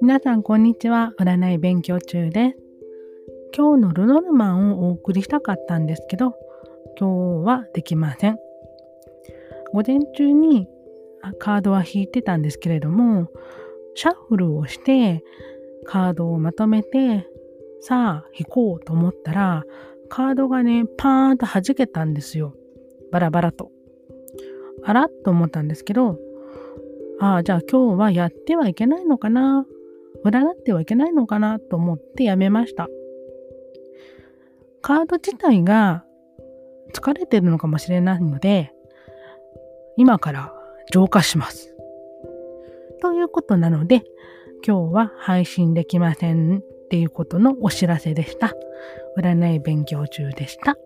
皆さん、こんにちは。占い勉強中です。今日のルノルマンをお送りしたかったんですけど、今日はできません。午前中にカードは引いてたんですけれども、シャッフルをして、カードをまとめて、さあ引こうと思ったら、カードがね、パーンと弾けたんですよ。バラバラと。あらと思ったんですけど、ああ、じゃあ今日はやってはいけないのかな？占ってはいけないのかなと思ってやめました。カード自体が疲れてるのかもしれないので、今から浄化します。ということなので、今日は配信できませんっていうことのお知らせでした。占い勉強中でした。